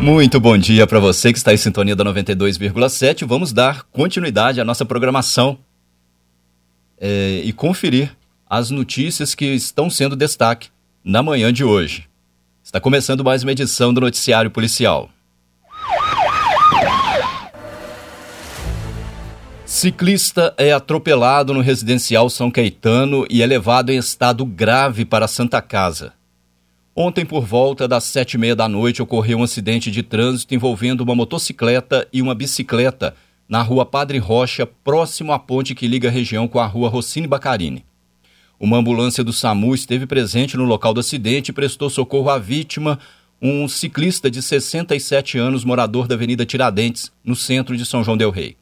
Muito bom dia para você que está em sintonia da 92,7. Vamos dar continuidade à nossa programação é, e conferir as notícias que estão sendo destaque na manhã de hoje. Está começando mais uma edição do Noticiário Policial. Ciclista é atropelado no residencial São Caetano e é levado em estado grave para Santa Casa. Ontem, por volta das sete e meia da noite, ocorreu um acidente de trânsito envolvendo uma motocicleta e uma bicicleta na rua Padre Rocha, próximo à ponte que liga a região com a rua Rossini Bacarini. Uma ambulância do SAMU esteve presente no local do acidente e prestou socorro à vítima, um ciclista de 67 anos, morador da Avenida Tiradentes, no centro de São João Del Rei.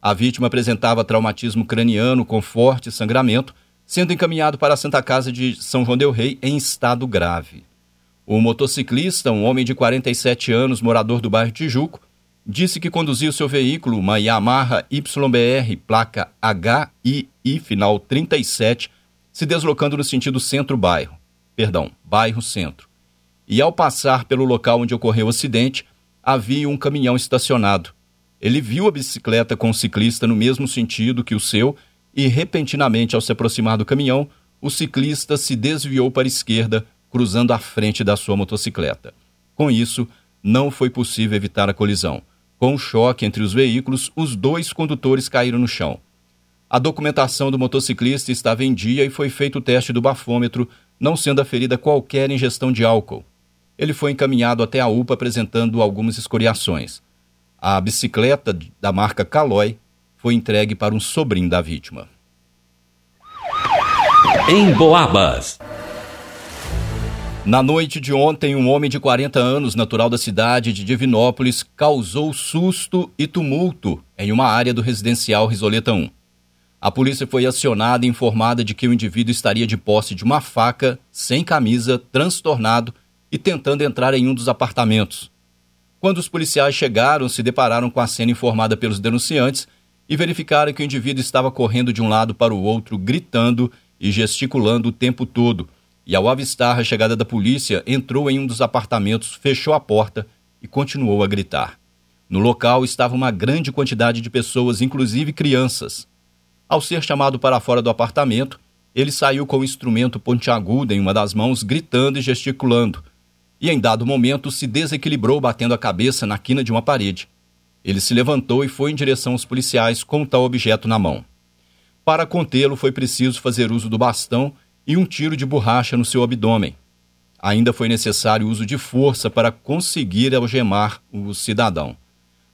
A vítima apresentava traumatismo craniano com forte sangramento sendo encaminhado para a Santa Casa de São João del Rei em estado grave. O motociclista, um homem de 47 anos, morador do bairro Tijuco, disse que conduziu seu veículo, uma Yamaha YBR, placa HII final 37, se deslocando no sentido centro-bairro, perdão, bairro-centro. E ao passar pelo local onde ocorreu o acidente, havia um caminhão estacionado. Ele viu a bicicleta com o ciclista no mesmo sentido que o seu e, repentinamente, ao se aproximar do caminhão, o ciclista se desviou para a esquerda, cruzando a frente da sua motocicleta. Com isso, não foi possível evitar a colisão. Com o choque entre os veículos, os dois condutores caíram no chão. A documentação do motociclista estava em dia e foi feito o teste do bafômetro, não sendo aferida qualquer ingestão de álcool. Ele foi encaminhado até a UPA apresentando algumas escoriações. A bicicleta da marca Caloi foi entregue para um sobrinho da vítima. Em Boabas. Na noite de ontem, um homem de 40 anos, natural da cidade de Divinópolis, causou susto e tumulto em uma área do residencial Risoleta 1. A polícia foi acionada e informada de que o indivíduo estaria de posse de uma faca, sem camisa, transtornado e tentando entrar em um dos apartamentos. Quando os policiais chegaram, se depararam com a cena informada pelos denunciantes e verificaram que o indivíduo estava correndo de um lado para o outro, gritando e gesticulando o tempo todo. E ao avistar a chegada da polícia, entrou em um dos apartamentos, fechou a porta e continuou a gritar. No local estava uma grande quantidade de pessoas, inclusive crianças. Ao ser chamado para fora do apartamento, ele saiu com o instrumento pontiagudo em uma das mãos, gritando e gesticulando. E em dado momento se desequilibrou, batendo a cabeça na quina de uma parede. Ele se levantou e foi em direção aos policiais com tal objeto na mão. Para contê-lo, foi preciso fazer uso do bastão e um tiro de borracha no seu abdômen. Ainda foi necessário uso de força para conseguir algemar o cidadão.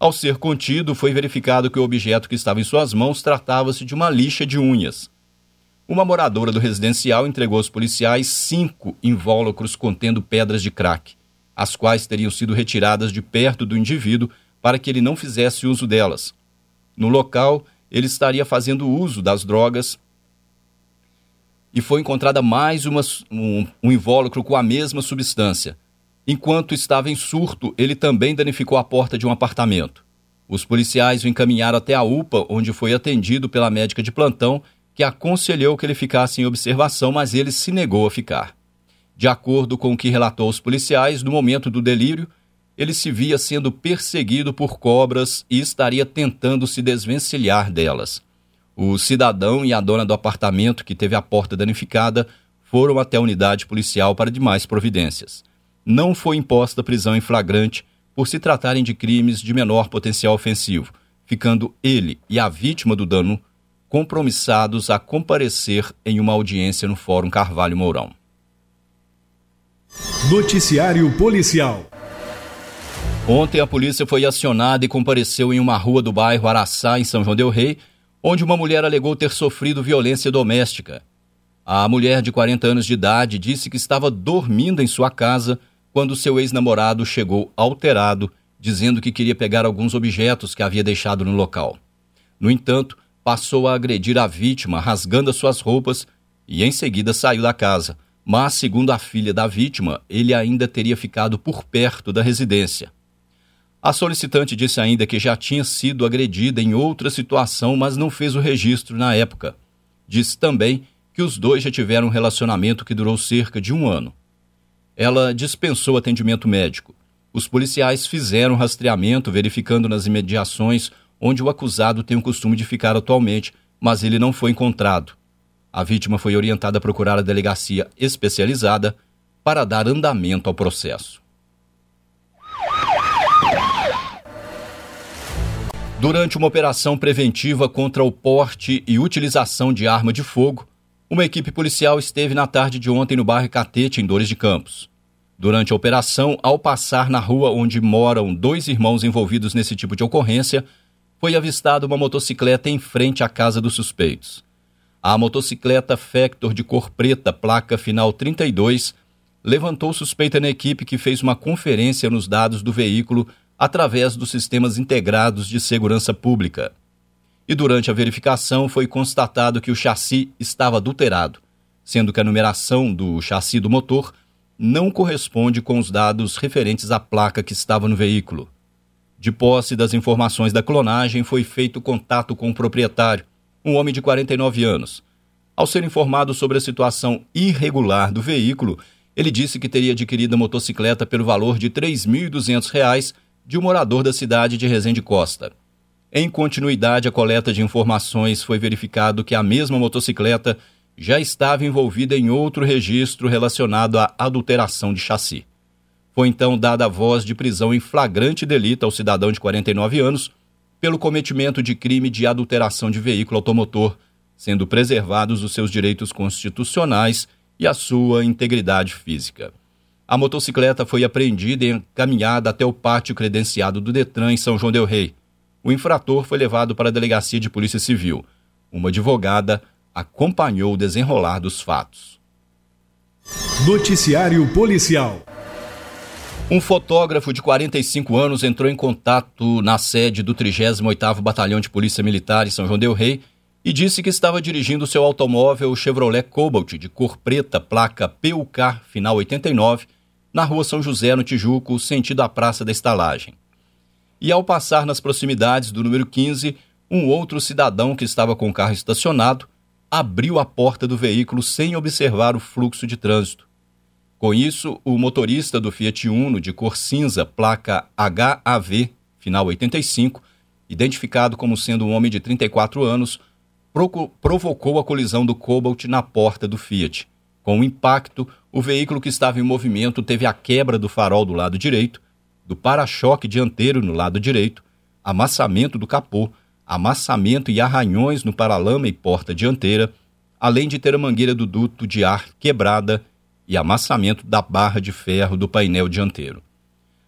Ao ser contido, foi verificado que o objeto que estava em suas mãos tratava-se de uma lixa de unhas. Uma moradora do residencial entregou aos policiais cinco invólucros contendo pedras de crack, as quais teriam sido retiradas de perto do indivíduo para que ele não fizesse uso delas. No local, ele estaria fazendo uso das drogas e foi encontrada mais uma, um, um invólucro com a mesma substância. Enquanto estava em surto, ele também danificou a porta de um apartamento. Os policiais o encaminharam até a UPA, onde foi atendido pela médica de plantão, que aconselhou que ele ficasse em observação, mas ele se negou a ficar. De acordo com o que relatou aos policiais, no momento do delírio, ele se via sendo perseguido por cobras e estaria tentando se desvencilhar delas. O cidadão e a dona do apartamento, que teve a porta danificada, foram até a unidade policial para demais providências. Não foi imposta prisão em flagrante por se tratarem de crimes de menor potencial ofensivo, ficando ele e a vítima do dano compromissados a comparecer em uma audiência no Fórum Carvalho Mourão. Noticiário Policial Ontem a polícia foi acionada e compareceu em uma rua do bairro Araçá, em São João del Rei, onde uma mulher alegou ter sofrido violência doméstica. A mulher de 40 anos de idade disse que estava dormindo em sua casa quando seu ex-namorado chegou alterado, dizendo que queria pegar alguns objetos que havia deixado no local. No entanto, passou a agredir a vítima, rasgando as suas roupas e em seguida saiu da casa. Mas, segundo a filha da vítima, ele ainda teria ficado por perto da residência. A solicitante disse ainda que já tinha sido agredida em outra situação, mas não fez o registro na época. Disse também que os dois já tiveram um relacionamento que durou cerca de um ano. Ela dispensou atendimento médico. os policiais fizeram rastreamento, verificando nas imediações onde o acusado tem o costume de ficar atualmente, mas ele não foi encontrado. A vítima foi orientada a procurar a delegacia especializada para dar andamento ao processo. Durante uma operação preventiva contra o porte e utilização de arma de fogo, uma equipe policial esteve na tarde de ontem no bairro Catete, em Dores de Campos. Durante a operação, ao passar na rua onde moram dois irmãos envolvidos nesse tipo de ocorrência, foi avistada uma motocicleta em frente à casa dos suspeitos. A motocicleta Factor de cor preta, placa final 32, levantou suspeita na equipe que fez uma conferência nos dados do veículo através dos sistemas integrados de segurança pública e durante a verificação foi constatado que o chassi estava adulterado, sendo que a numeração do chassi do motor não corresponde com os dados referentes à placa que estava no veículo. De posse das informações da clonagem, foi feito contato com o proprietário, um homem de 49 anos. Ao ser informado sobre a situação irregular do veículo, ele disse que teria adquirido a motocicleta pelo valor de R$ 3.200 de um morador da cidade de Resende Costa. Em continuidade à coleta de informações, foi verificado que a mesma motocicleta já estava envolvida em outro registro relacionado à adulteração de chassi. Foi então dada a voz de prisão em flagrante delito ao cidadão de 49 anos pelo cometimento de crime de adulteração de veículo automotor, sendo preservados os seus direitos constitucionais e a sua integridade física. A motocicleta foi apreendida e encaminhada até o pátio credenciado do Detran em São João del Rei o infrator foi levado para a delegacia de polícia civil. Uma advogada acompanhou o desenrolar dos fatos. Noticiário Policial. Um fotógrafo de 45 anos entrou em contato na sede do 38º Batalhão de Polícia Militar em São João del Rei e disse que estava dirigindo seu automóvel Chevrolet Cobalt de cor preta, placa PUK final 89, na rua São José, no Tijuco, sentido à Praça da Estalagem e, ao passar nas proximidades do número 15, um outro cidadão que estava com o carro estacionado abriu a porta do veículo sem observar o fluxo de trânsito. Com isso, o motorista do Fiat Uno de cor cinza, placa HAV, final 85, identificado como sendo um homem de 34 anos, provocou a colisão do Cobalt na porta do Fiat. Com o impacto, o veículo que estava em movimento teve a quebra do farol do lado direito do para-choque dianteiro no lado direito, amassamento do capô, amassamento e arranhões no paralama e porta dianteira, além de ter a mangueira do duto de ar quebrada e amassamento da barra de ferro do painel dianteiro.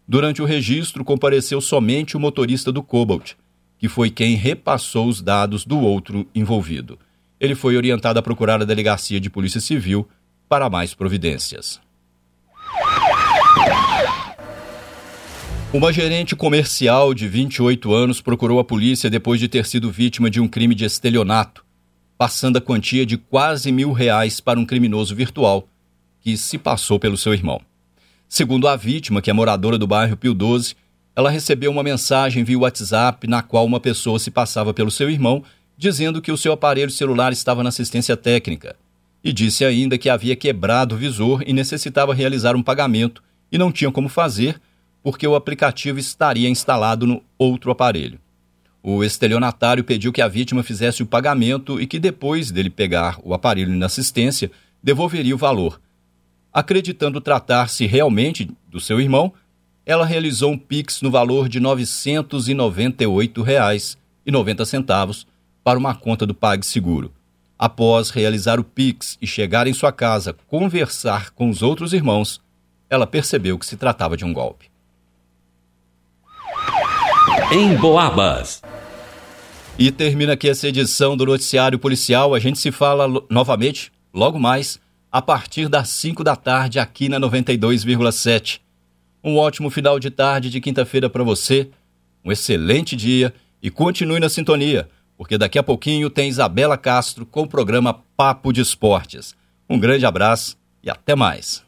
Durante o registro, compareceu somente o motorista do Cobalt, que foi quem repassou os dados do outro envolvido. Ele foi orientado a procurar a delegacia de Polícia Civil para mais providências. Uma gerente comercial de 28 anos procurou a polícia depois de ter sido vítima de um crime de estelionato, passando a quantia de quase mil reais para um criminoso virtual que se passou pelo seu irmão. Segundo a vítima, que é moradora do bairro Pio 12, ela recebeu uma mensagem via WhatsApp na qual uma pessoa se passava pelo seu irmão, dizendo que o seu aparelho celular estava na assistência técnica. E disse ainda que havia quebrado o visor e necessitava realizar um pagamento e não tinha como fazer porque o aplicativo estaria instalado no outro aparelho. O estelionatário pediu que a vítima fizesse o pagamento e que depois dele pegar o aparelho na assistência, devolveria o valor. Acreditando tratar-se realmente do seu irmão, ela realizou um Pix no valor de R$ 998,90 para uma conta do PagSeguro. Após realizar o Pix e chegar em sua casa conversar com os outros irmãos, ela percebeu que se tratava de um golpe em Boabas. E termina aqui essa edição do Noticiário Policial. A gente se fala novamente logo mais a partir das 5 da tarde aqui na 92,7. Um ótimo final de tarde de quinta-feira para você, um excelente dia e continue na sintonia, porque daqui a pouquinho tem Isabela Castro com o programa Papo de Esportes. Um grande abraço e até mais.